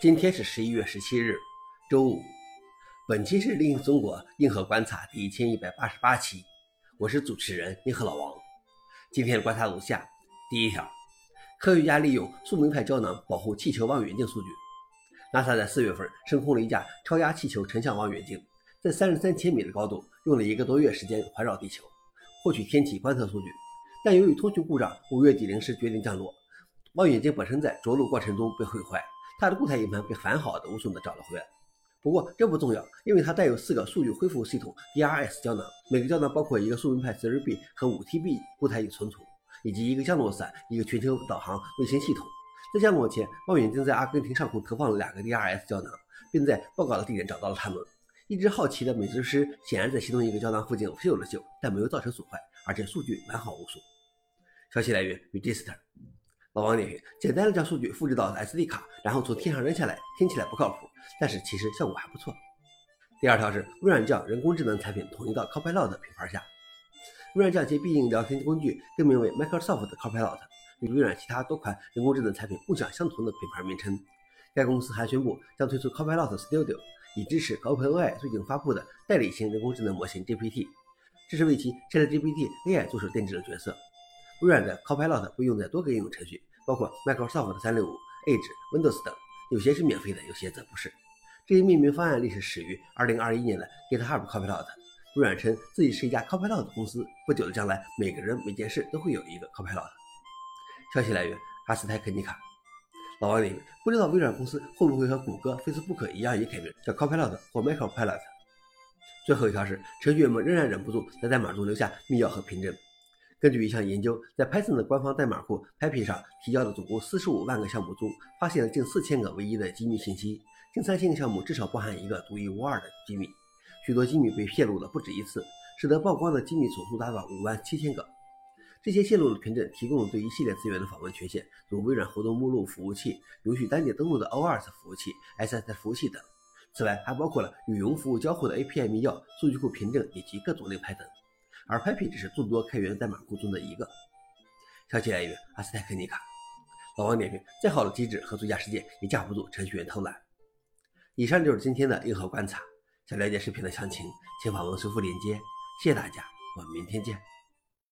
今天是十一月十七日，周五。本期是《另中国硬核观察》第一千一百八十八期，我是主持人硬核老王。今天的观察如下：第一条，科学家利用速明派胶囊保护气球望远镜数据。NASA 在四月份升空了一架超压气球成像望远镜，在三十三千米的高度，用了一个多月时间环绕地球，获取天体观测数据。但由于通讯故障，五月底临时决定降落。望远镜本身在着陆过程中被毁坏。它的固态硬盘被完好的无损的找了回来，不过这不重要，因为它带有四个数据恢复系统 DRS 胶囊，每个胶囊包括一个速明派 4GB 和 5TB 固态存储，以及一个降落伞、一个全球导航卫星系统。在降落前，望远镜在阿根廷上空投放了两个 DRS 胶囊，并在报告的地点找到了它们。一直好奇的美术师显然在其中一个胶囊附近嗅了嗅，但没有造成损坏，而且数据完好无损。消息来源：Register。老王点评：简单的将数据复制到 SD 卡，然后从天上扔下来，听起来不靠谱，但是其实效果还不错。第二条是微软将人工智能产品统一到 Copilot 品牌下。微软将其必应聊天工具更名为 Microsoft Copilot，与微软其他多款人工智能产品共享相同的品牌名称。该公司还宣布将推出 Copilot Studio，以支持 OpenAI 最近发布的代理型人工智能模型 GPT，这是为其 ChatGPT AI 助手定制的角色。微软的 Copilot 会用在多个应用程序。包括 Microsoft 的365、Edge、Windows 等，有些是免费的，有些则不是。这一命名方案历史始于2021年的 GitHub Copilot。微软称自己是一家 Copilot 公司，不久的将来，每个人每件事都会有一个 Copilot。消息来源：阿斯泰克尼卡。老王点不知道微软公司会不会和谷歌、Facebook 一样也改名叫 Copilot 或 Micropilot。最后一条是，程序员们仍然忍不住在代码中留下密钥和凭证。根据一项研究，在 Python 的官方代码库 Py 上提交的总共四十五万个项目中，发现了近四千个唯一的机密信息，近三千个项目至少包含一个独一无二的机密，许多机密被泄露了不止一次，使得曝光的机密总数达到五万七千个。这些泄露的凭证提供了对一系列资源的访问权限，如微软活动目录服务器、允许单点登录的 OAuth 服务器、SSH 服务器等。此外，还包括了与云服务交互的 API 密钥、数据库凭证以及各种类派等。而 Py 只是众多开源代码库中的一个。消息来源：阿斯泰克尼卡。老王点评：再好的机制和最佳实践也架不住程序员偷懒。以上就是今天的硬核观察。想了解视频的详情，请访问修复链接。谢谢大家，我们明天见。